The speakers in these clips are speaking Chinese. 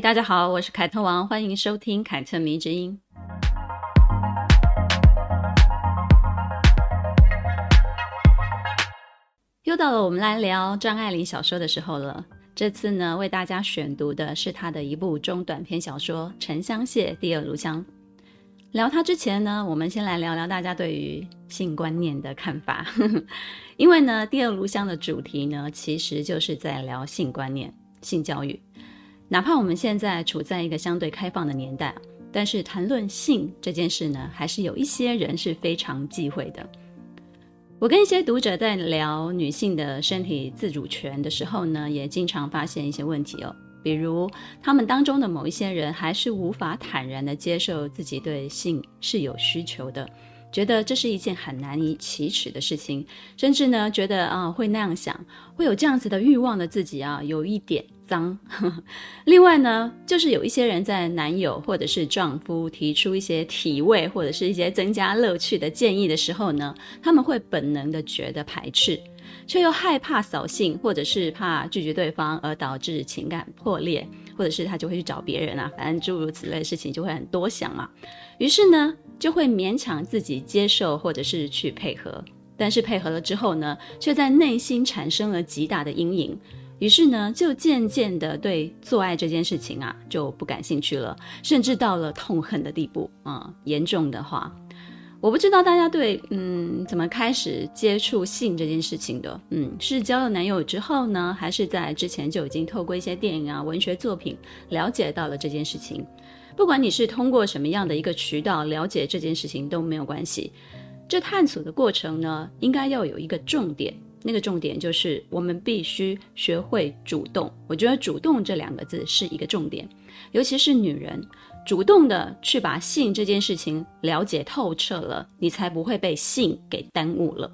大家好，我是凯特王，欢迎收听凯特迷之音。又到了我们来聊张爱玲小说的时候了。这次呢，为大家选读的是她的一部中短篇小说《沉香屑第二炉香》。聊它之前呢，我们先来聊聊大家对于性观念的看法。因为呢，第二炉香的主题呢，其实就是在聊性观念、性教育。哪怕我们现在处在一个相对开放的年代，但是谈论性这件事呢，还是有一些人是非常忌讳的。我跟一些读者在聊女性的身体自主权的时候呢，也经常发现一些问题哦。比如，他们当中的某一些人还是无法坦然地接受自己对性是有需求的，觉得这是一件很难以启齿的事情，甚至呢，觉得啊，会那样想，会有这样子的欲望的自己啊，有一点。脏。另外呢，就是有一些人在男友或者是丈夫提出一些体位或者是一些增加乐趣的建议的时候呢，他们会本能的觉得排斥，却又害怕扫兴，或者是怕拒绝对方而导致情感破裂，或者是他就会去找别人啊，反正诸如此类的事情就会很多想嘛。于是呢，就会勉强自己接受或者是去配合，但是配合了之后呢，却在内心产生了极大的阴影。于是呢，就渐渐的对做爱这件事情啊就不感兴趣了，甚至到了痛恨的地步啊、嗯。严重的话，我不知道大家对嗯怎么开始接触性这件事情的，嗯，是交了男友之后呢，还是在之前就已经透过一些电影啊、文学作品了解到了这件事情？不管你是通过什么样的一个渠道了解这件事情都没有关系。这探索的过程呢，应该要有一个重点。那个重点就是，我们必须学会主动。我觉得“主动”这两个字是一个重点，尤其是女人，主动的去把性这件事情了解透彻了，你才不会被性给耽误了。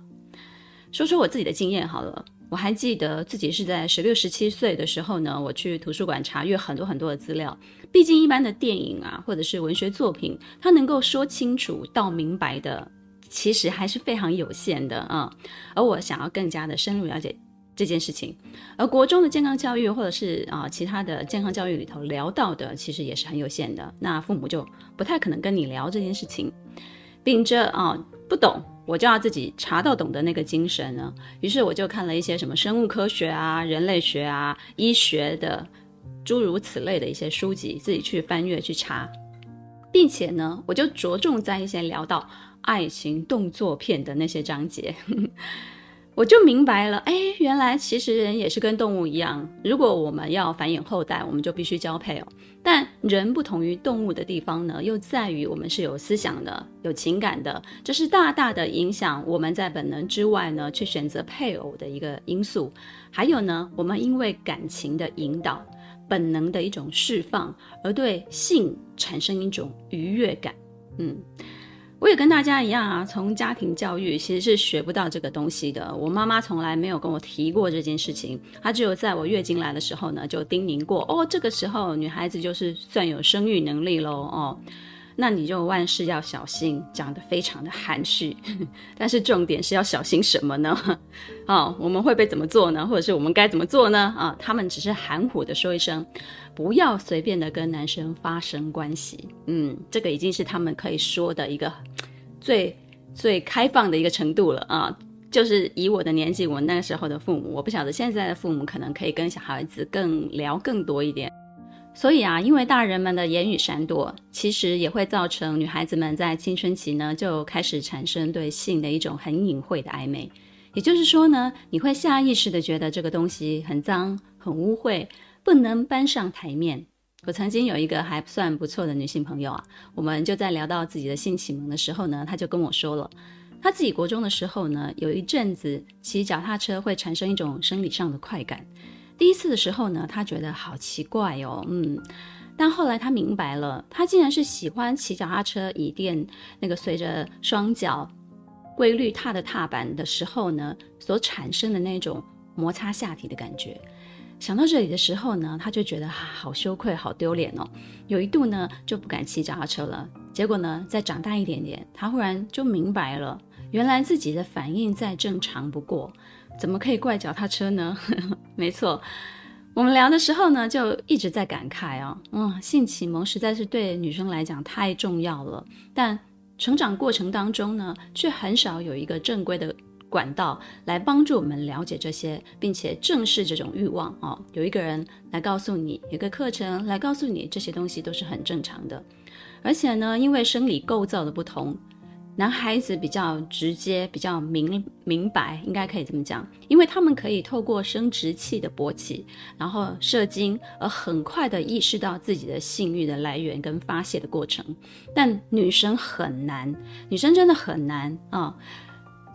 说说我自己的经验好了，我还记得自己是在十六、十七岁的时候呢，我去图书馆查阅很多很多的资料。毕竟一般的电影啊，或者是文学作品，它能够说清楚、道明白的。其实还是非常有限的啊、而我想要更加的深入了解这件事情，而国中的健康教育或者是啊其他的健康教育里头聊到的，其实也是很有限的。那父母就不太可能跟你聊这件事情，秉着啊不懂我就要自己查到懂得那个精神呢，于是我就看了一些什么生物科学啊、人类学啊、医学的诸如此类的一些书籍，自己去翻阅去查，并且呢，我就着重在一些聊到。爱情动作片的那些章节，我就明白了。哎，原来其实人也是跟动物一样，如果我们要繁衍后代，我们就必须交配哦。但人不同于动物的地方呢，又在于我们是有思想的、有情感的，这是大大的影响我们在本能之外呢去选择配偶的一个因素。还有呢，我们因为感情的引导、本能的一种释放，而对性产生一种愉悦感。嗯。我也跟大家一样啊，从家庭教育其实是学不到这个东西的。我妈妈从来没有跟我提过这件事情，她只有在我月经来的时候呢，就叮咛过哦，这个时候女孩子就是算有生育能力喽哦。那你就万事要小心，讲得非常的含蓄，但是重点是要小心什么呢？哦，我们会被怎么做呢？或者是我们该怎么做呢？啊，他们只是含糊的说一声，不要随便的跟男生发生关系。嗯，这个已经是他们可以说的一个 最最开放的一个程度了啊。就是以我的年纪，我那个时候的父母，我不晓得现在的父母可能可以跟小孩子更聊更多一点。所以啊，因为大人们的言语闪躲，其实也会造成女孩子们在青春期呢就开始产生对性的一种很隐晦的暧昧。也就是说呢，你会下意识的觉得这个东西很脏、很污秽，不能搬上台面。我曾经有一个还算不错的女性朋友啊，我们就在聊到自己的性启蒙的时候呢，她就跟我说了，她自己国中的时候呢，有一阵子骑脚踏车会产生一种生理上的快感。第一次的时候呢，他觉得好奇怪哦，嗯，但后来他明白了，他竟然是喜欢骑脚踏车椅垫那个随着双脚规律踏的踏板的时候呢，所产生的那种摩擦下体的感觉。想到这里的时候呢，他就觉得，好羞愧，好丢脸哦。有一度呢，就不敢骑脚踏车了。结果呢，再长大一点点，他忽然就明白了，原来自己的反应再正常不过，怎么可以怪脚踏车呢？没错，我们聊的时候呢，就一直在感慨哦，嗯，性启蒙实在是对女生来讲太重要了，但成长过程当中呢，却很少有一个正规的。管道来帮助我们了解这些，并且正视这种欲望哦。有一个人来告诉你，有个课程来告诉你，这些东西都是很正常的。而且呢，因为生理构造的不同，男孩子比较直接，比较明明白，应该可以这么讲，因为他们可以透过生殖器的勃起，然后射精，而很快的意识到自己的性欲的来源跟发泄的过程。但女生很难，女生真的很难啊。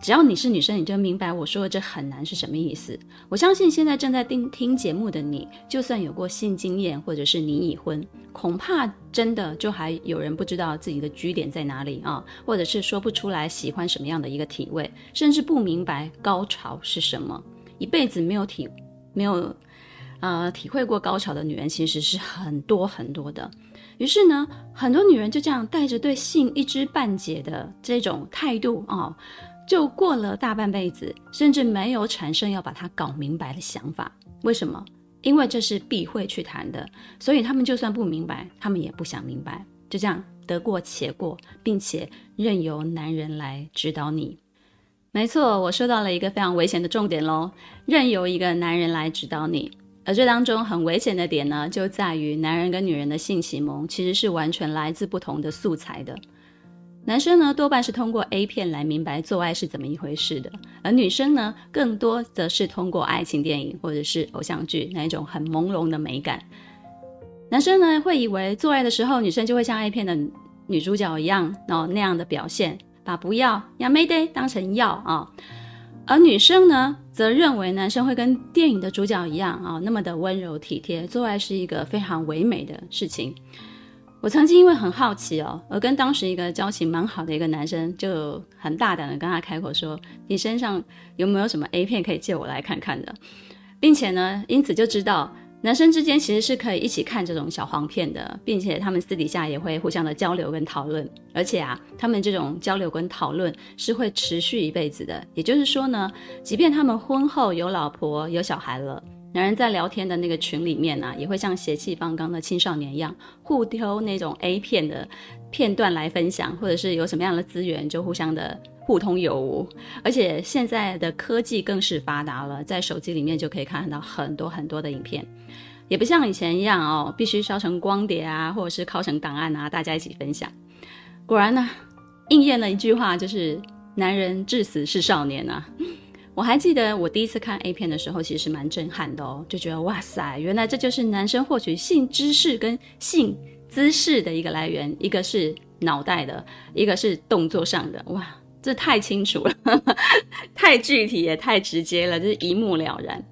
只要你是女生，你就明白我说的这很难是什么意思。我相信现在正在听听节目的你，就算有过性经验，或者是你已婚，恐怕真的就还有人不知道自己的居点在哪里啊，或者是说不出来喜欢什么样的一个体位，甚至不明白高潮是什么。一辈子没有体没有呃体会过高潮的女人，其实是很多很多的。于是呢，很多女人就这样带着对性一知半解的这种态度啊。就过了大半辈子，甚至没有产生要把它搞明白的想法。为什么？因为这是避讳去谈的，所以他们就算不明白，他们也不想明白。就这样得过且过，并且任由男人来指导你。没错，我说到了一个非常危险的重点喽，任由一个男人来指导你。而这当中很危险的点呢，就在于男人跟女人的性启蒙其实是完全来自不同的素材的。男生呢，多半是通过 A 片来明白做爱是怎么一回事的，而女生呢，更多则是通过爱情电影或者是偶像剧那一种很朦胧的美感。男生呢，会以为做爱的时候女生就会像 A 片的女主角一样，然后那样的表现，把不要呀没得当成要啊，而女生呢，则认为男生会跟电影的主角一样啊，那么的温柔体贴，做爱是一个非常唯美的事情。我曾经因为很好奇哦，而跟当时一个交情蛮好的一个男生，就很大胆的跟他开口说：“你身上有没有什么 A 片可以借我来看看的？”并且呢，因此就知道男生之间其实是可以一起看这种小黄片的，并且他们私底下也会互相的交流跟讨论，而且啊，他们这种交流跟讨论是会持续一辈子的。也就是说呢，即便他们婚后有老婆有小孩了。男人在聊天的那个群里面啊，也会像血气方刚的青少年一样，互丢那种 A 片的片段来分享，或者是有什么样的资源就互相的互通有无。而且现在的科技更是发达了，在手机里面就可以看到很多很多的影片，也不像以前一样哦，必须烧成光碟啊，或者是拷成档案啊，大家一起分享。果然呢，应验了一句话，就是男人至死是少年啊。我还记得我第一次看 A 片的时候，其实蛮震撼的哦，就觉得哇塞，原来这就是男生获取性知识跟性姿势的一个来源，一个是脑袋的，一个是动作上的，哇，这太清楚了，太具体也太直接了，就是一目了然。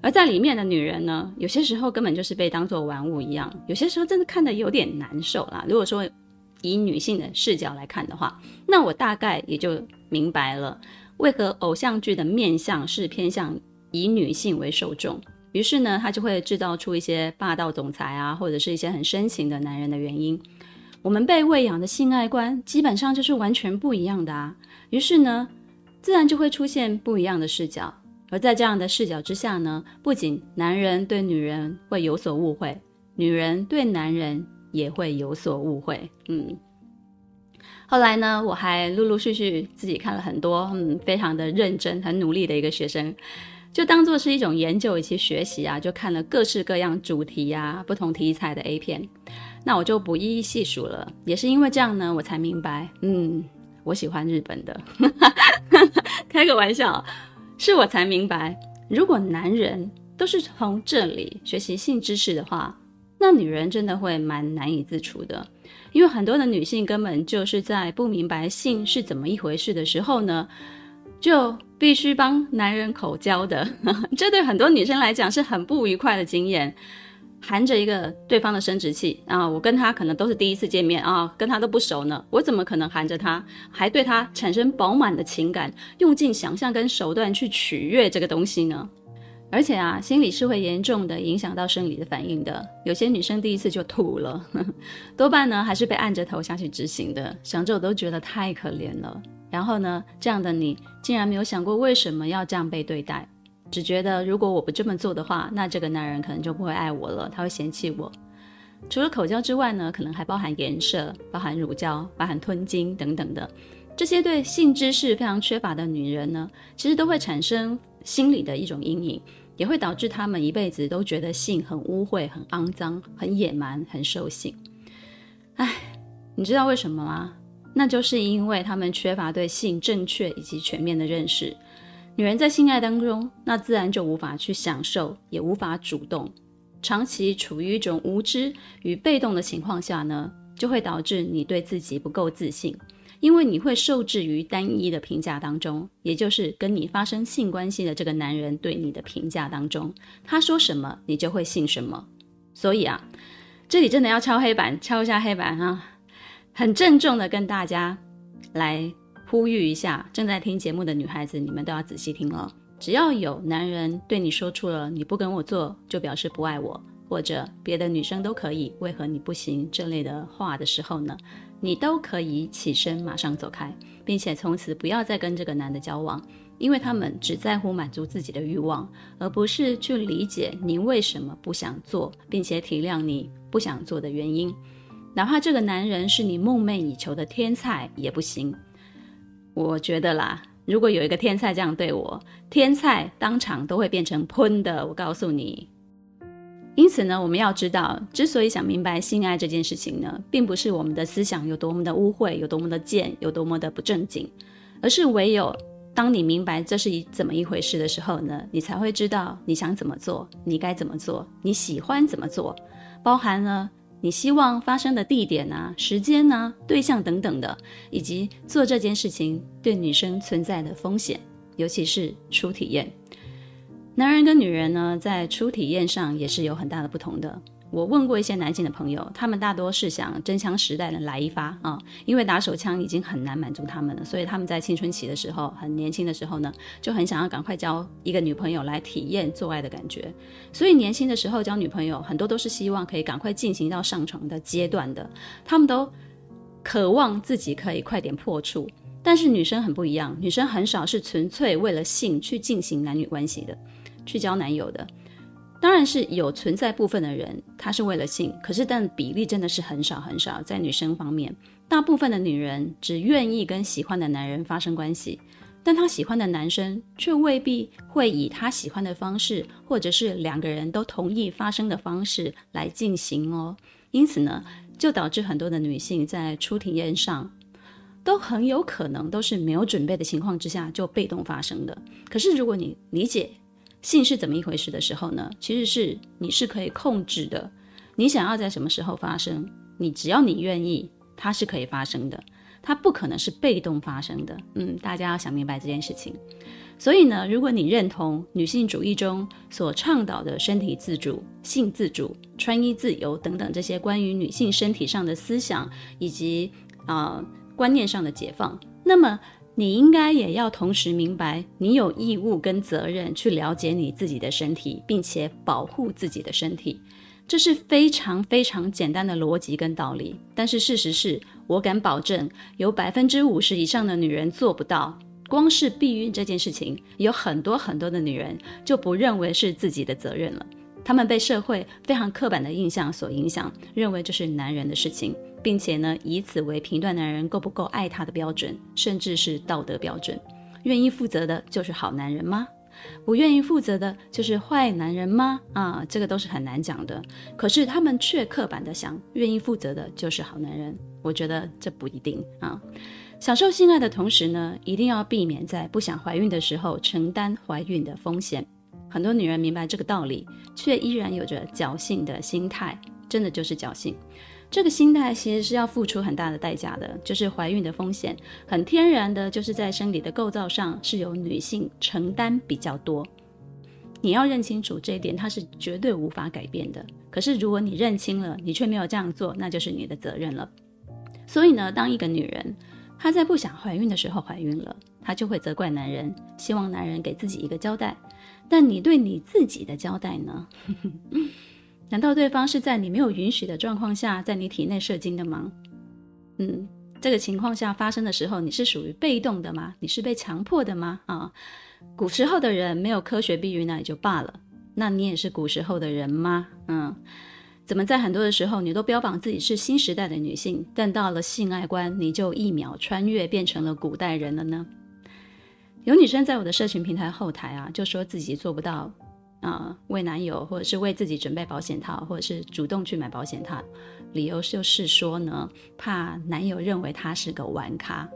而在里面的女人呢，有些时候根本就是被当作玩物一样，有些时候真的看得有点难受啦。如果说以女性的视角来看的话，那我大概也就明白了。为何偶像剧的面向是偏向以女性为受众？于是呢，他就会制造出一些霸道总裁啊，或者是一些很深情的男人的原因。我们被喂养的性爱观基本上就是完全不一样的啊。于是呢，自然就会出现不一样的视角。而在这样的视角之下呢，不仅男人对女人会有所误会，女人对男人也会有所误会。嗯。后来呢，我还陆陆续续自己看了很多，嗯，非常的认真、很努力的一个学生，就当做是一种研究以及学习啊，就看了各式各样主题啊、不同题材的 A 片。那我就不一一细数了。也是因为这样呢，我才明白，嗯，我喜欢日本的。开个玩笑，是我才明白，如果男人都是从这里学习性知识的话，那女人真的会蛮难以自处的。因为很多的女性根本就是在不明白性是怎么一回事的时候呢，就必须帮男人口交的，这对很多女生来讲是很不愉快的经验。含着一个对方的生殖器啊，我跟他可能都是第一次见面啊，跟他都不熟呢，我怎么可能含着他，还对他产生饱满的情感，用尽想象跟手段去取悦这个东西呢？而且啊，心理是会严重的影响到生理的反应的。有些女生第一次就吐了，多半呢还是被按着头下去执行的。想着我都觉得太可怜了。然后呢，这样的你竟然没有想过为什么要这样被对待，只觉得如果我不这么做的话，那这个男人可能就不会爱我了，他会嫌弃我。除了口交之外呢，可能还包含颜射、包含乳交、包含吞精等等的。这些对性知识非常缺乏的女人呢，其实都会产生心理的一种阴影。也会导致他们一辈子都觉得性很污秽、很肮脏、很野蛮、很兽性。哎，你知道为什么吗？那就是因为他们缺乏对性正确以及全面的认识。女人在性爱当中，那自然就无法去享受，也无法主动。长期处于一种无知与被动的情况下呢，就会导致你对自己不够自信。因为你会受制于单一的评价当中，也就是跟你发生性关系的这个男人对你的评价当中，他说什么你就会信什么。所以啊，这里真的要敲黑板，敲一下黑板啊，很郑重的跟大家来呼吁一下，正在听节目的女孩子，你们都要仔细听了。只要有男人对你说出了“你不跟我做就表示不爱我”，或者别的女生都可以，为何你不行这类的话的时候呢，你都可以起身，马上走开，并且从此不要再跟这个男的交往，因为他们只在乎满足自己的欲望，而不是去理解你为什么不想做，并且体谅你不想做的原因。哪怕这个男人是你梦寐以求的天菜也不行。我觉得啦，如果有一个天菜这样对我，天菜当场都会变成喷的。我告诉你。因此呢，我们要知道，之所以想明白性爱这件事情呢，并不是我们的思想有多么的污秽，有多么的贱，有多么的不正经，而是唯有当你明白这是一怎么一回事的时候呢，你才会知道你想怎么做，你该怎么做，你喜欢怎么做，包含了你希望发生的地点啊、时间啊、对象等等的，以及做这件事情对女生存在的风险，尤其是初体验。男人跟女人呢，在初体验上也是有很大的不同的。我问过一些男性的朋友，他们大多是想真枪实弹的来一发啊，因为打手枪已经很难满足他们了，所以他们在青春期的时候，很年轻的时候呢，就很想要赶快交一个女朋友来体验做爱的感觉。所以年轻的时候交女朋友，很多都是希望可以赶快进行到上床的阶段的，他们都渴望自己可以快点破处。但是女生很不一样，女生很少是纯粹为了性去进行男女关系的。去交男友的，当然是有存在部分的人，他是为了性，可是但比例真的是很少很少。在女生方面，大部分的女人只愿意跟喜欢的男人发生关系，但她喜欢的男生却未必会以她喜欢的方式，或者是两个人都同意发生的方式来进行哦。因此呢，就导致很多的女性在初体验上，都很有可能都是没有准备的情况之下就被动发生的。可是如果你理解，性是怎么一回事的时候呢？其实是你是可以控制的，你想要在什么时候发生，你只要你愿意，它是可以发生的，它不可能是被动发生的。嗯，大家要想明白这件事情。所以呢，如果你认同女性主义中所倡导的身体自主、性自主、穿衣自由等等这些关于女性身体上的思想以及啊、观念上的解放，那么。你应该也要同时明白，你有义务跟责任去了解你自己的身体，并且保护自己的身体，这是非常非常简单的逻辑跟道理。但是事实是，我敢保证，有百分之五十以上的女人做不到。光是避孕这件事情，有很多很多的女人就不认为是自己的责任了。她们被社会非常刻板的印象所影响，认为这是男人的事情。并且呢，以此为评断男人够不够爱她的标准，甚至是道德标准。愿意负责的就是好男人吗？不愿意负责的就是坏男人吗？啊，这个都是很难讲的。可是他们却刻板的想，愿意负责的就是好男人。我觉得这不一定啊。享受性爱的同时呢，一定要避免在不想怀孕的时候承担怀孕的风险。很多女人明白这个道理，却依然有着侥幸的心态，真的就是侥幸。这个心态其实是要付出很大的代价的，就是怀孕的风险，很天然的，就是在生理的构造上是由女性承担比较多。你要认清楚这一点，它是绝对无法改变的。可是如果你认清了，你却没有这样做，那就是你的责任了。所以呢，当一个女人她在不想怀孕的时候怀孕了，她就会责怪男人，希望男人给自己一个交代。但你对你自己的交代呢？难道对方是在你没有允许的状况下，在你体内射精的吗？嗯，这个情况下发生的时候，你是属于被动的吗？你是被强迫的吗？啊，古时候的人没有科学避孕那也就罢了，那你也是古时候的人吗？嗯，怎么在很多的时候你都标榜自己是新时代的女性，但到了性爱观，你就一秒穿越变成了古代人了呢？有女生在我的社群平台后台啊，就说自己做不到。啊、呃，为男友或者是为自己准备保险套，或者是主动去买保险套，理由就是说呢，怕男友认为他是个玩咖。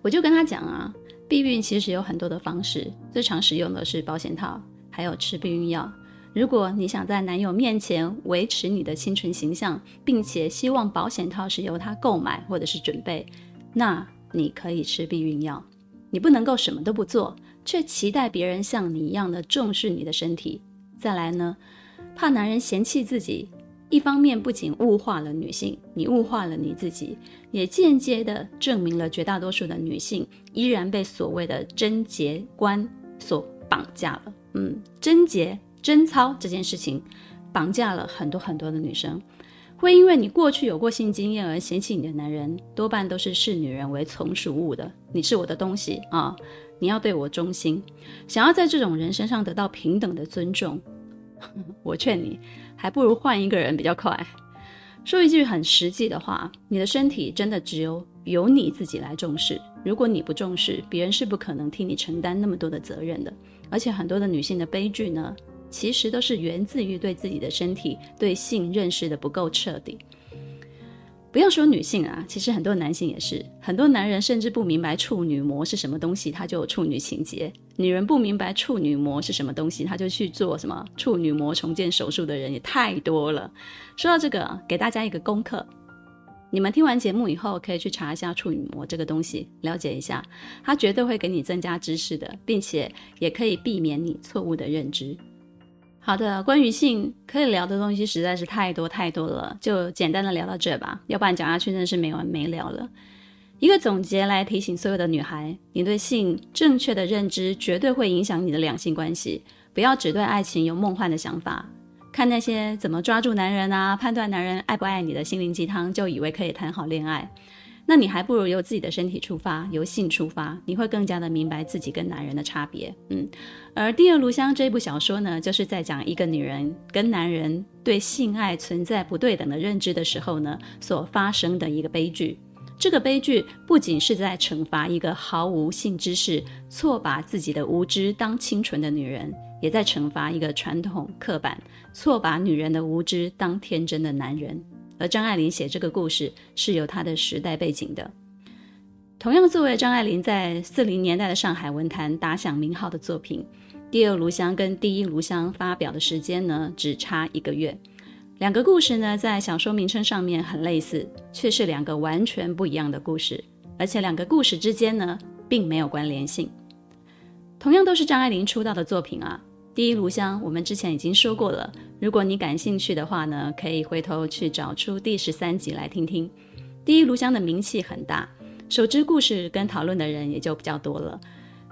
我就跟他讲啊，避孕其实有很多的方式，最常使用的是保险套，还有吃避孕药。如果你想在男友面前维持你的清纯形象，并且希望保险套是由他购买或者是准备，那你可以吃避孕药。你不能够什么都不做。却期待别人像你一样的重视你的身体。再来呢，怕男人嫌弃自己，一方面不仅物化了女性，你物化了你自己，也间接的证明了绝大多数的女性依然被所谓的贞洁观所绑架了。嗯，贞洁、贞操这件事情绑架了很多很多的女生，会因为你过去有过性经验而嫌弃你的男人，多半都是视女人为从属物的。你是我的东西啊。你要对我忠心，想要在这种人身上得到平等的尊重，我劝你还不如换一个人比较快。说一句很实际的话，你的身体真的只有由你自己来重视。如果你不重视，别人是不可能替你承担那么多的责任的。而且很多的女性的悲剧呢，其实都是源自于对自己的身体、对性认识的不够彻底。不要说女性啊，其实很多男性也是。很多男人甚至不明白处女膜是什么东西，他就有处女情结；女人不明白处女膜是什么东西，他就去做什么处女膜重建手术的人也太多了。说到这个，给大家一个功课：你们听完节目以后，可以去查一下处女膜这个东西，了解一下，它绝对会给你增加知识的，并且也可以避免你错误的认知。好的，关于性可以聊的东西实在是太多太多了，就简单的聊到这吧，要不然讲下去真是没完没了了。一个总结来提醒所有的女孩，你对性正确的认知绝对会影响你的两性关系，不要只对爱情有梦幻的想法，看那些怎么抓住男人啊，判断男人爱不爱你的心灵鸡汤，就以为可以谈好恋爱。那你还不如由自己的身体出发，由性出发，你会更加的明白自己跟男人的差别。嗯，而《第二炉香》这部小说呢，就是在讲一个女人跟男人对性爱存在不对等的认知的时候呢，所发生的一个悲剧。这个悲剧不仅是在惩罚一个毫无性知识、错把自己的无知当清纯的女人，也在惩罚一个传统刻板、错把女人的无知当天真的男人。而张爱玲写这个故事是有她的时代背景的。同样作为张爱玲在四零年代的上海文坛打响名号的作品，《第二炉香》跟《第一炉香》发表的时间呢，只差一个月。两个故事呢，在小说名称上面很类似，却是两个完全不一样的故事。而且两个故事之间呢，并没有关联性。同样都是张爱玲出道的作品啊。第一炉香，我们之前已经说过了。如果你感兴趣的话呢，可以回头去找出第十三集来听听。第一炉香的名气很大，熟知故事跟讨论的人也就比较多了。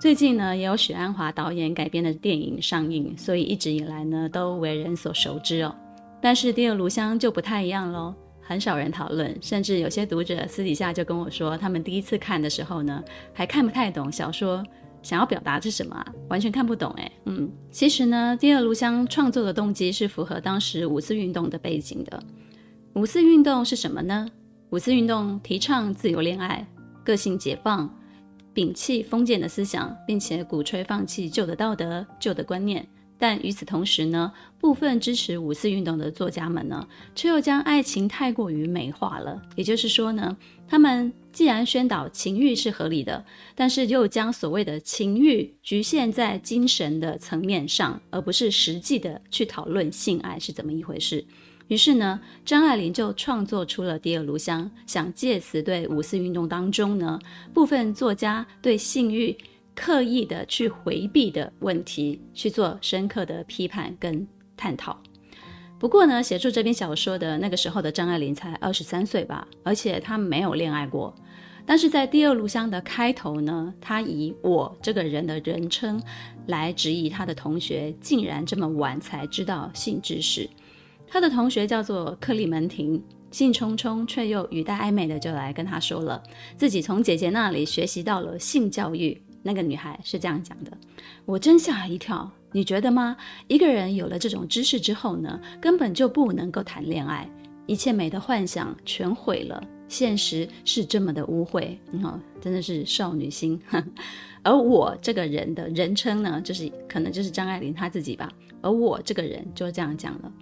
最近呢，也有许鞍华导演改编的电影上映，所以一直以来呢，都为人所熟知哦。但是第二炉香就不太一样喽，很少人讨论，甚至有些读者私底下就跟我说，他们第一次看的时候呢，还看不太懂小说。想要表达是什么啊？完全看不懂哎。嗯，其实呢，第二炉香创作的动机是符合当时五四运动的背景的。五四运动是什么呢？五四运动提倡自由恋爱、个性解放、摒弃封建的思想，并且鼓吹放弃旧的道德、旧的观念。但与此同时呢，部分支持五四运动的作家们呢，却又将爱情太过于美化了。也就是说呢，他们既然宣导情欲是合理的，但是又将所谓的情欲局限在精神的层面上，而不是实际的去讨论性爱是怎么一回事。于是呢，张爱玲就创作出了《第二炉香》，想借此对五四运动当中呢，部分作家对性欲。刻意的去回避的问题，去做深刻的批判跟探讨。不过呢，写出这篇小说的那个时候的张爱玲才二十三岁吧，而且她没有恋爱过。但是在第二炉香的开头呢，她以我这个人的人称来质疑她的同学，竟然这么晚才知道性知识。她的同学叫做克里门廷，兴冲冲却又语带暧昧的就来跟她说了，自己从姐姐那里学习到了性教育。那个女孩是这样讲的，我真吓一跳。你觉得吗？一个人有了这种知识之后呢，根本就不能够谈恋爱，一切美的幻想全毁了。现实是这么的污秽，哦，真的是少女心。而我这个人的人称呢，就是可能就是张爱玲她自己吧。而我这个人就这样讲了。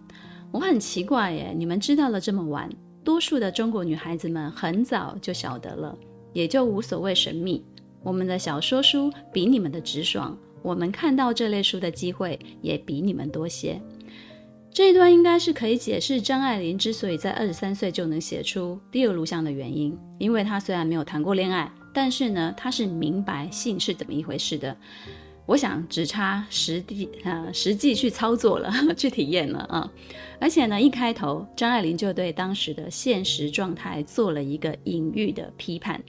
我很奇怪耶，你们知道了这么晚，多数的中国女孩子们很早就晓得了，也就无所谓神秘。我们的小说书比你们的直爽，我们看到这类书的机会也比你们多些。这一段应该是可以解释张爱玲之所以在二十三岁就能写出《第二录像》的原因，因为她虽然没有谈过恋爱，但是呢，她是明白性是怎么一回事的。我想只差实地呃实际去操作了，去体验了啊！而且呢，一开头张爱玲就对当时的现实状态做了一个隐喻的批判。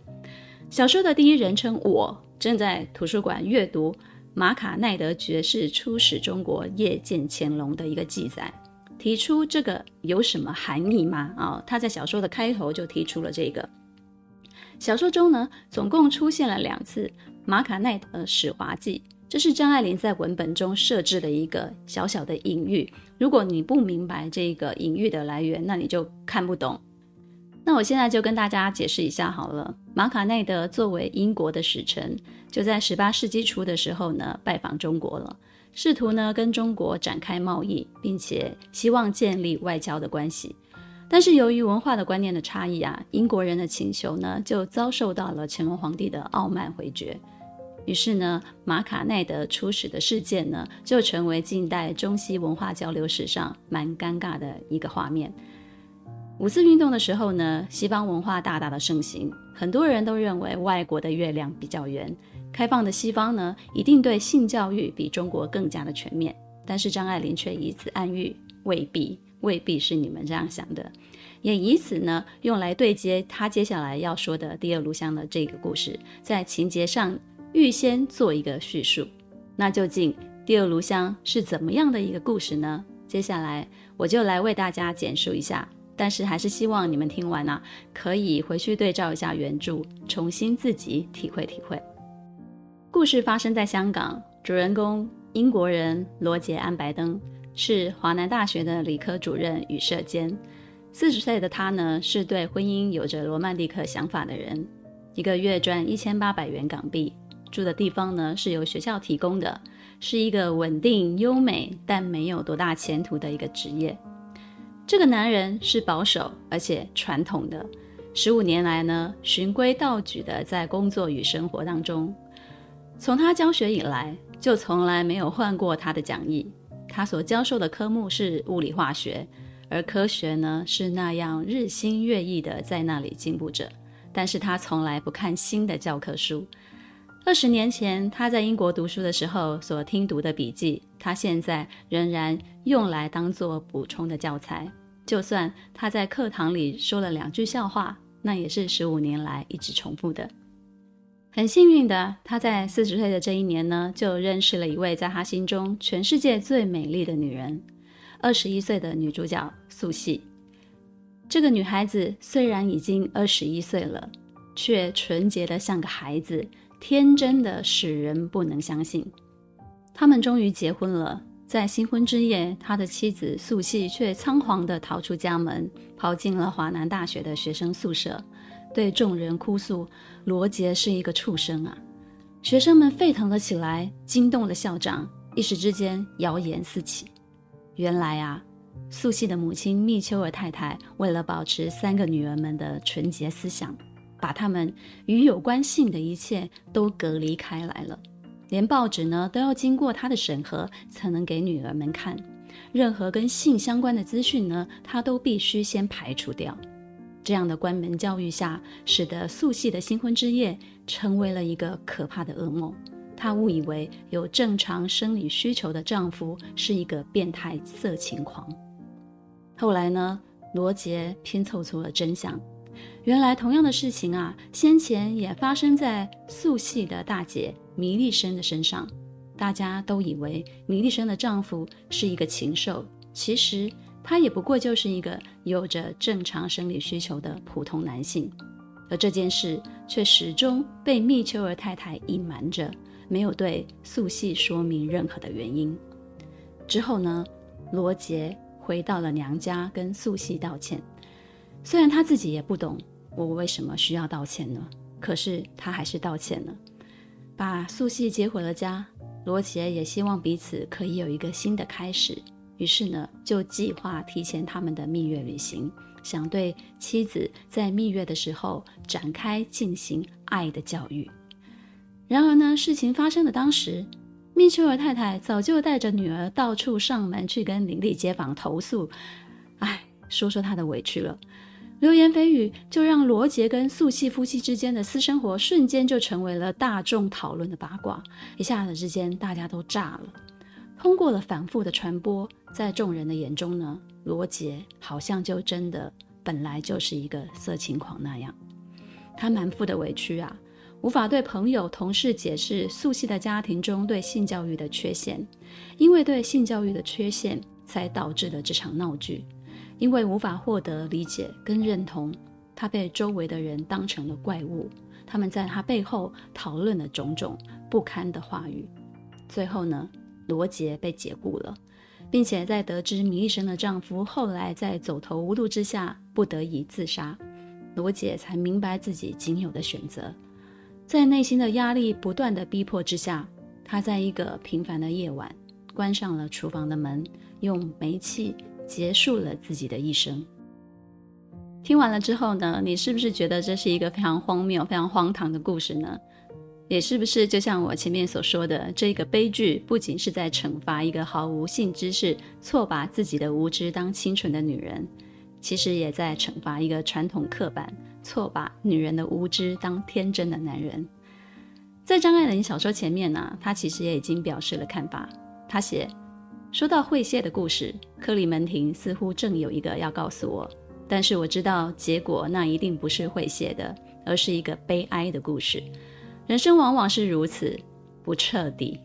小说的第一人称我正在图书馆阅读。马卡奈德爵士出使中国谒见乾隆的一个记载，提出这个有什么含义吗？啊、他在小说的开头就提出了这个。小说中呢，总共出现了两次马卡奈德使华记，这是张爱玲在文本中设置的一个小小的隐喻。如果你不明白这个隐喻的来源，那你就看不懂。那我现在就跟大家解释一下好了。马卡奈德作为英国的使臣，就在十八世纪初的时候呢，拜访中国了，试图呢跟中国展开贸易，并且希望建立外交的关系。但是由于文化的观念的差异啊，英国人的请求呢就遭受到了乾隆皇帝的傲慢回绝。于是呢，马卡奈德出使的事件呢，就成为近代中西文化交流史上蛮尴尬的一个画面。五四运动的时候呢，西方文化大大的盛行，很多人都认为外国的月亮比较圆，开放的西方呢，一定对性教育比中国更加的全面。但是张爱玲却以此暗喻，未必，未必是你们这样想的，也以此呢，用来对接她接下来要说的第二炉香的这个故事，在情节上预先做一个叙述。那究竟第二炉香是怎么样的一个故事呢？接下来我就来为大家简述一下。但是还是希望你们听完啊，可以回去对照一下原著，重新自己体会体会。故事发生在香港，主人公英国人罗杰·安白登是华南大学的理科主任与社监。四十岁的他呢，是对婚姻有着罗曼蒂克想法的人，一个月赚一千八百元港币，住的地方呢是由学校提供的，是一个稳定、优美但没有多大前途的一个职业。这个男人是保守而且传统的，十五年来呢，循规蹈矩的在工作与生活当中。从他教学以来，就从来没有换过他的讲义。他所教授的科目是物理化学，而科学呢是那样日新月异的在那里进步着。但是他从来不看新的教科书。二十年前他在英国读书的时候所听读的笔记，他现在仍然用来当做补充的教材。就算他在课堂里说了两句笑话，那也是十五年来一直重复的。很幸运的，他在四十岁的这一年呢，就认识了一位在他心中全世界最美丽的女人，二十一岁的女主角素汐。这个女孩子虽然已经二十一岁了，却纯洁的像个孩子，天真的使人不能相信。他们终于结婚了。在新婚之夜，他的妻子素汐却仓皇地逃出家门，跑进了华南大学的学生宿舍，对众人哭诉：“罗杰是一个畜生啊！”学生们沸腾了起来，惊动了校长，一时之间谣言四起。原来啊，素汐的母亲密丘尔太太为了保持三个女儿们的纯洁思想，把他们与有关性的一切都隔离开来了。连报纸呢都要经过他的审核才能给女儿们看，任何跟性相关的资讯呢，他都必须先排除掉。这样的关门教育下，使得素系的新婚之夜成为了一个可怕的噩梦。她误以为有正常生理需求的丈夫是一个变态色情狂。后来呢，罗杰拼凑出了真相，原来同样的事情啊，先前也发生在素系的大姐米利生的身上。大家都以为米利生的丈夫是一个禽兽，其实他也不过就是一个有着正常生理需求的普通男性。而这件事却始终被密丘尔太太隐瞒着，没有对素系说明任何的原因。之后呢，罗杰回到了娘家，跟素系道歉。虽然他自己也不懂我为什么需要道歉呢，可是他还是道歉了，把素汐接回了家。罗杰也希望彼此可以有一个新的开始，于是呢，就计划提前他们的蜜月旅行，想对妻子在蜜月的时候展开进行爱的教育。然而呢，事情发生的当时，密丘尔太太早就带着女儿到处上门去跟邻里街坊投诉，哎，说说她的委屈了。流言蜚语就让罗杰跟素汐夫妻之间的私生活瞬间就成为了大众讨论的八卦，一下子之间大家都炸了。通过了反复的传播，在众人的眼中呢，罗杰好像就真的本来就是一个色情狂那样。他满腹的委屈啊，无法对朋友同事解释素汐的家庭中对性教育的缺陷，因为对性教育的缺陷，才导致了这场闹剧。因为无法获得理解跟认同，他被周围的人当成了怪物。他们在他背后讨论了种种不堪的话语。最后呢，罗杰被解雇了，并且在得知弥利生的丈夫后来在走投无路之下不得已自杀，罗杰才明白自己仅有的选择。在内心的压力不断的逼迫之下，他在一个平凡的夜晚关上了厨房的门，用煤气。结束了自己的一生。听完了之后呢，你是不是觉得这是一个非常荒谬、非常荒唐的故事呢？也是不是就像我前面所说的，这个悲剧不仅是在惩罚一个毫无性知识、错把自己的无知当清纯的女人，其实也在惩罚一个传统刻板、错把女人的无知当天真的男人。在张爱玲小说前面呢、啊，他其实也已经表示了看法，她写。说到会谢的故事，克里门廷似乎正有一个要告诉我，但是我知道结果那一定不是会谢的，而是一个悲哀的故事。人生往往是如此不彻底。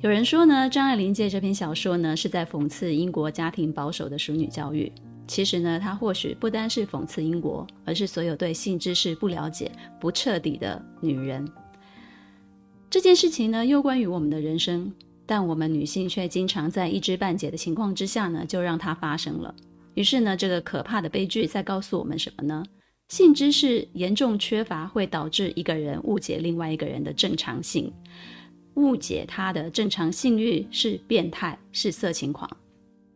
有人说呢，张爱玲借这篇小说呢是在讽刺英国家庭保守的淑女教育。其实呢，她或许不单是讽刺英国，而是所有对性知识不了解、不彻底的女人。这件事情呢，又关于我们的人生。但我们女性却经常在一知半解的情况之下呢，就让它发生了。于是呢，这个可怕的悲剧在告诉我们什么呢？性知识严重缺乏会导致一个人误解另外一个人的正常性，误解他的正常性欲是变态，是色情狂。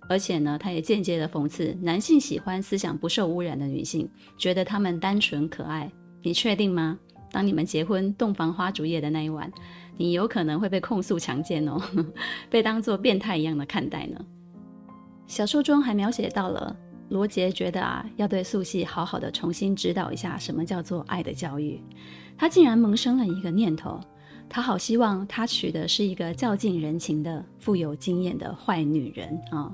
而且呢，他也间接的讽刺男性喜欢思想不受污染的女性，觉得她们单纯可爱。你确定吗？当你们结婚洞房花烛夜的那一晚，你有可能会被控诉强奸哦，被当作变态一样的看待呢。小说中还描写到了罗杰觉得啊，要对素汐好好的重新指导一下什么叫做爱的教育。他竟然萌生了一个念头，他好希望他娶的是一个较尽人情的、富有经验的坏女人啊、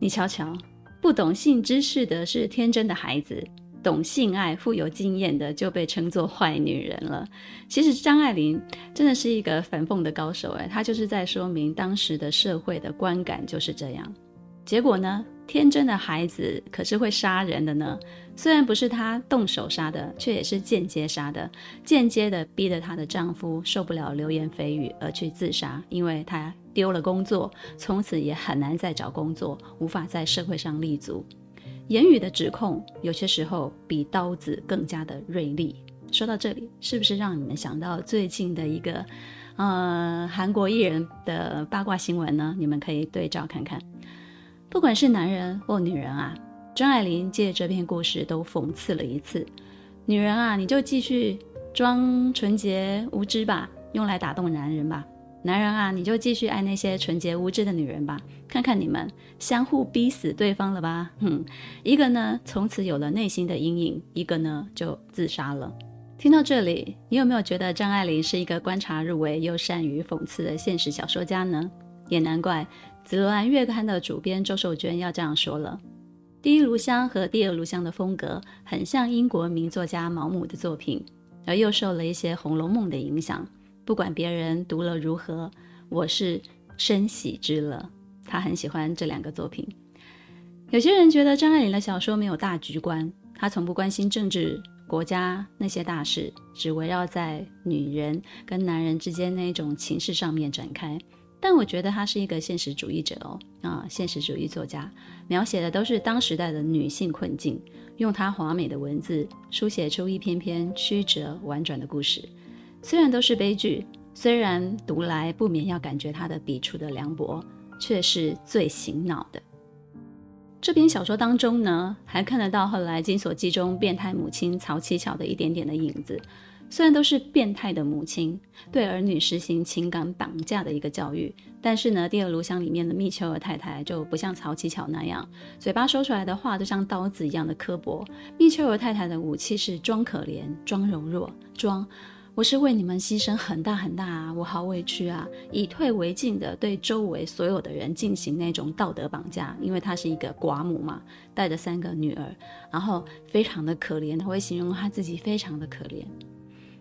你瞧瞧，不懂性知识的是天真的孩子。懂性爱、富有经验的就被称作坏女人了。其实张爱玲真的是一个反讽的高手，哎，她就是在说明当时的社会的观感就是这样。结果呢，天真的孩子可是会杀人的呢。虽然不是她动手杀的，却也是间接杀的，间接的逼得她的丈夫受不了流言蜚语而去自杀，因为她丢了工作，从此也很难再找工作，无法在社会上立足。言语的指控有些时候比刀子更加的锐利。说到这里，是不是让你们想到最近的一个呃韩国艺人的八卦新闻呢？你们可以对照看看。不管是男人或女人啊，张爱玲借这篇故事都讽刺了一次：女人啊，你就继续装纯洁无知吧，用来打动男人吧。男人啊，你就继续爱那些纯洁无知的女人吧，看看你们相互逼死对方了吧？哼，一个呢，从此有了内心的阴影；一个呢，就自杀了。听到这里，你有没有觉得张爱玲是一个观察入微又善于讽刺的现实小说家呢？也难怪《紫罗兰月刊》的主编周寿娟要这样说了：第一炉香和第二炉香的风格很像英国名作家毛姆的作品，而又受了一些《红楼梦》的影响。不管别人读了如何，我是深喜之乐。他很喜欢这两个作品。有些人觉得张爱玲的小说没有大局观，她从不关心政治、国家那些大事，只围绕在女人跟男人之间那一种情势上面展开。但我觉得她是一个现实主义者哦，啊，现实主义作家，描写的都是当时代的女性困境，用她华美的文字书写出一篇篇曲折婉转的故事。虽然都是悲剧，虽然读来不免要感觉他的笔触的凉薄，却是最醒脑的。这篇小说当中呢，还看得到后来《金锁记》中变态母亲曹七巧的一点点的影子。虽然都是变态的母亲对儿女实行情感绑架的一个教育，但是呢，第二炉香里面的密秋尔太太就不像曹七巧那样，嘴巴说出来的话就像刀子一样的刻薄。密秋尔太太的武器是装可怜、装柔弱、装。我是为你们牺牲很大很大啊，我好委屈啊！以退为进的对周围所有的人进行那种道德绑架，因为她是一个寡母嘛，带着三个女儿，然后非常的可怜，她会形容她自己非常的可怜。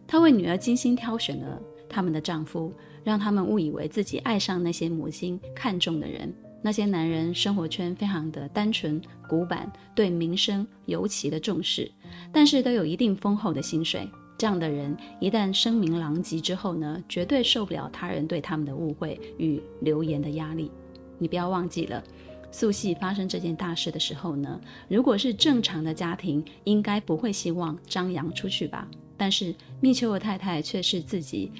她为女儿精心挑选了他们的丈夫，让他们误以为自己爱上那些母亲看重的人。那些男人生活圈非常的单纯古板，对名声尤其的重视，但是都有一定丰厚的薪水。这样的人一旦声名狼藉之后呢，绝对受不了他人对他们的误会与流言的压力。你不要忘记了，素系发生这件大事的时候呢，如果是正常的家庭，应该不会希望张扬出去吧？但是密秋儿太太却是自己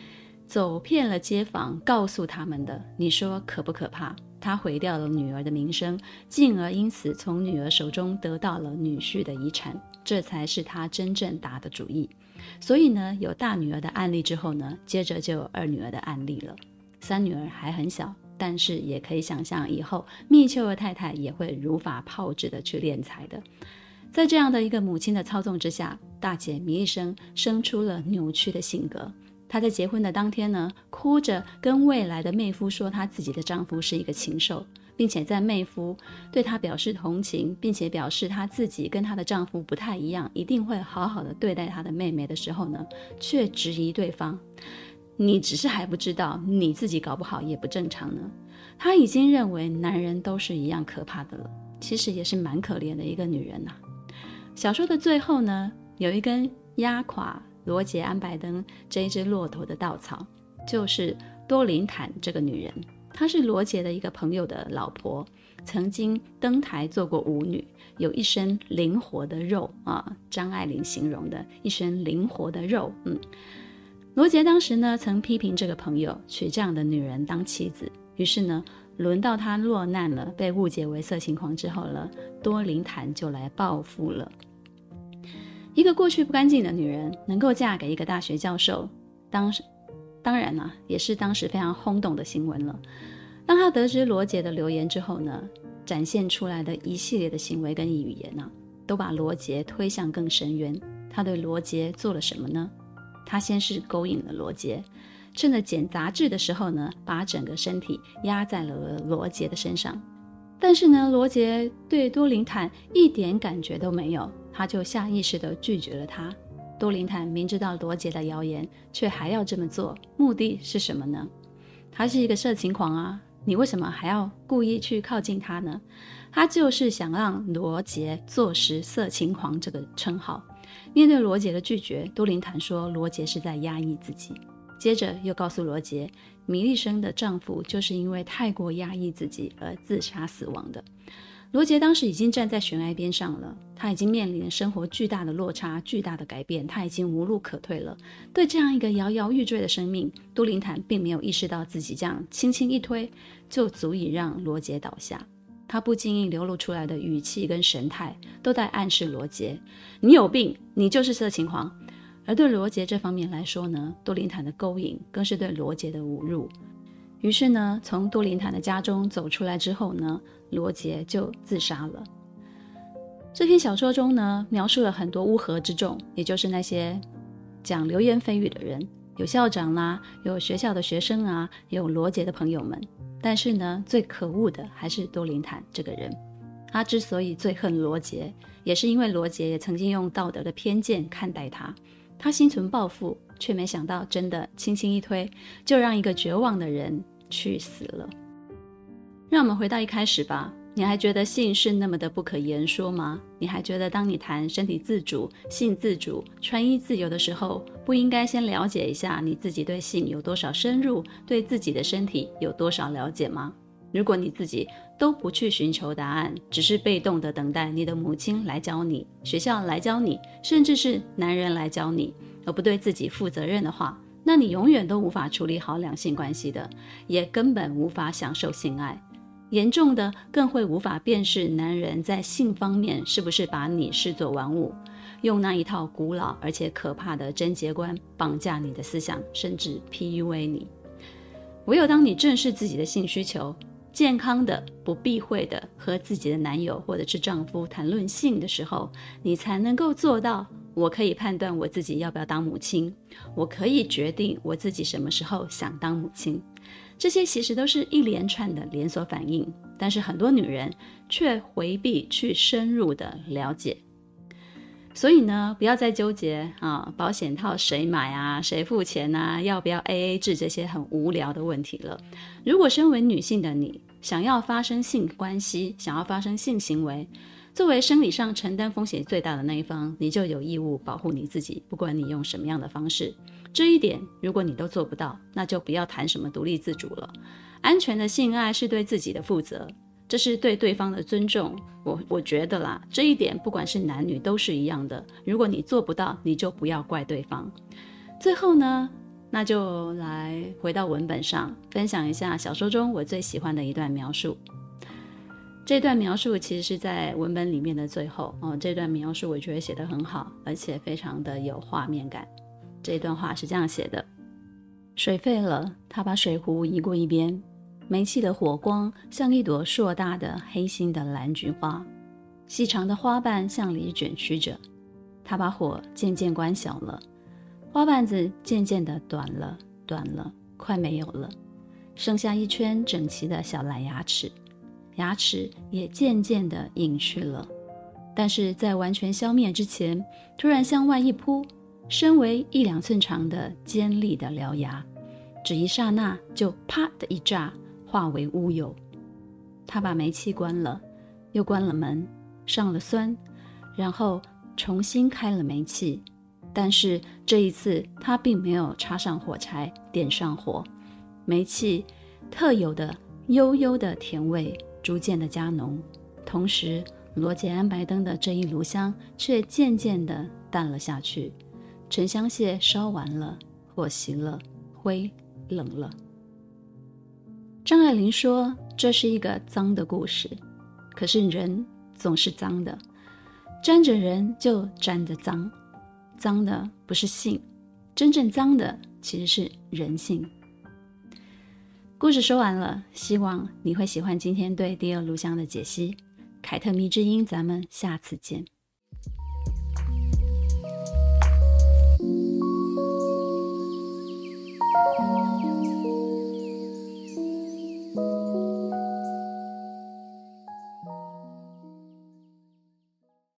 走遍了街坊，告诉他们的。你说可不可怕？她毁掉了女儿的名声，进而因此从女儿手中得到了女婿的遗产，这才是她真正打的主意。所以呢，有大女儿的案例之后呢，接着就有二女儿的案例了。三女儿还很小，但是也可以想象以后蜜秋儿太太也会如法炮制的去敛财的。在这样的一个母亲的操纵之下，大姐米丽生生出了扭曲的性格。她在结婚的当天呢，哭着跟未来的妹夫说，她自己的丈夫是一个禽兽。并且在妹夫对她表示同情，并且表示她自己跟她的丈夫不太一样，一定会好好的对待她的妹妹的时候呢，却质疑对方：“你只是还不知道，你自己搞不好也不正常呢。”她已经认为男人都是一样可怕的了，其实也是蛮可怜的一个女人呐、小说的最后呢，有一根压垮罗杰·安白登这一只骆驼的稻草，就是多林坦这个女人。她是罗杰的一个朋友的老婆，曾经登台做过舞女，有一身灵活的肉啊。张爱玲形容的一身灵活的肉，嗯。罗杰当时呢，曾批评这个朋友娶这样的女人当妻子，于是呢，轮到他落难了，被误解为色情狂之后呢，多林坦就来报复了。一个过去不干净的女人，能够嫁给一个大学教授，当时。当然了，也是当时非常轰动的新闻了。当他得知罗杰的留言之后呢，展现出来的一系列的行为跟语言呢、都把罗杰推向更深渊。他对罗杰做了什么呢？他先是勾引了罗杰，趁着捡杂志的时候呢，把整个身体压在了罗杰的身上。但是呢，罗杰对多琳坦一点感觉都没有，他就下意识地拒绝了他。多林坦明知道罗杰的谣言，却还要这么做，目的是什么呢？他是一个色情狂啊！你为什么还要故意去靠近他呢？他就是想让罗杰坐实“色情狂”这个称号。面对罗杰的拒绝，多林坦说罗杰是在压抑自己。接着又告诉罗杰，米利生的丈夫就是因为太过压抑自己而自杀死亡的。罗杰当时已经站在悬崖边上了，他已经面临生活巨大的落差、巨大的改变，他已经无路可退了。对这样一个摇摇欲坠的生命，多琳坦并没有意识到自己这样轻轻一推就足以让罗杰倒下。他不经意流露出来的语气跟神态，都在暗示罗杰：“你有病，你就是色情狂。”而对罗杰这方面来说呢，多林坦的勾引更是对罗杰的侮辱。于是呢，从多琳坦的家中走出来之后呢，罗杰就自杀了。这篇小说中呢，描述了很多乌合之众，也就是那些讲流言蜚语的人，有校长啦，有学校的学生啊，有罗杰的朋友们。但是呢，最可恶的还是多琳坦这个人。他之所以最恨罗杰，也是因为罗杰也曾经用道德的偏见看待他。他心存报复，却没想到真的轻轻一推，就让一个绝望的人去死了。让我们回到一开始吧。你还觉得性是那么的不可言说吗？你还觉得当你谈身体自主、性自主、穿衣自由的时候，不应该先了解一下你自己对性有多少深入，对自己的身体有多少了解吗？如果你自己都不去寻求答案，只是被动的等待你的母亲来教你、学校来教你，甚至是男人来教你，而不对自己负责任的话，那你永远都无法处理好两性关系的，也根本无法享受性爱。严重的更会无法辨识男人在性方面是不是把你视作玩物，用那一套古老而且可怕的贞洁观绑架你的思想，甚至 PUA 你。唯有当你正视自己的性需求，健康的、不避讳的和自己的男友或者是丈夫谈论性的时候，你才能够做到：我可以判断我自己要不要当母亲，我可以决定我自己什么时候想当母亲。这些其实都是一连串的连锁反应，但是很多女人却回避去深入的了解。所以呢，不要再纠结啊，保险套谁买啊，谁付钱啊，要不要 AA 制这些很无聊的问题了。如果身为女性的你想要发生性关系，想要发生性行为，作为生理上承担风险最大的那一方，你就有义务保护你自己，不管你用什么样的方式。这一点，如果你都做不到，那就不要谈什么独立自主了。安全的性爱是对自己的负责，这是对对方的尊重。我我觉得啦，这一点不管是男女都是一样的。如果你做不到，你就不要怪对方。最后呢，那就来回到文本上，分享一下小说中我最喜欢的一段描述。这段描述其实是在文本里面的最后哦。这段描述我觉得写得很好，而且非常的有画面感。这段话是这样写的：水沸了，他把水壶移过一边，煤气的火光像一朵硕大的黑心的蓝菊花，细长的花瓣向里卷曲着。他把火渐渐关小了，花瓣子渐渐的短了，短了，快没有了，剩下一圈整齐的小蓝牙齿，牙齿也渐渐的隐去了。但是在完全消灭之前，突然向外一扑。身为一两寸长的尖利的獠牙，只一刹那就啪的一炸，化为乌有。他把煤气关了，又关了门，上了酸，然后重新开了煤气。但是这一次他并没有插上火柴，点上火，煤气特有的悠悠的甜味逐渐的加浓，同时罗杰安白灯的这一炉香却渐渐的淡了下去。沉香屑烧完了，火熄了，灰冷了。张爱玲说，这是一个脏的故事。可是人总是脏的，沾着人就沾着脏，脏的不是性，真正脏的其实是人性。故事说完了，希望你会喜欢。今天对第二录像的解析，凯特迷之音，咱们下次见。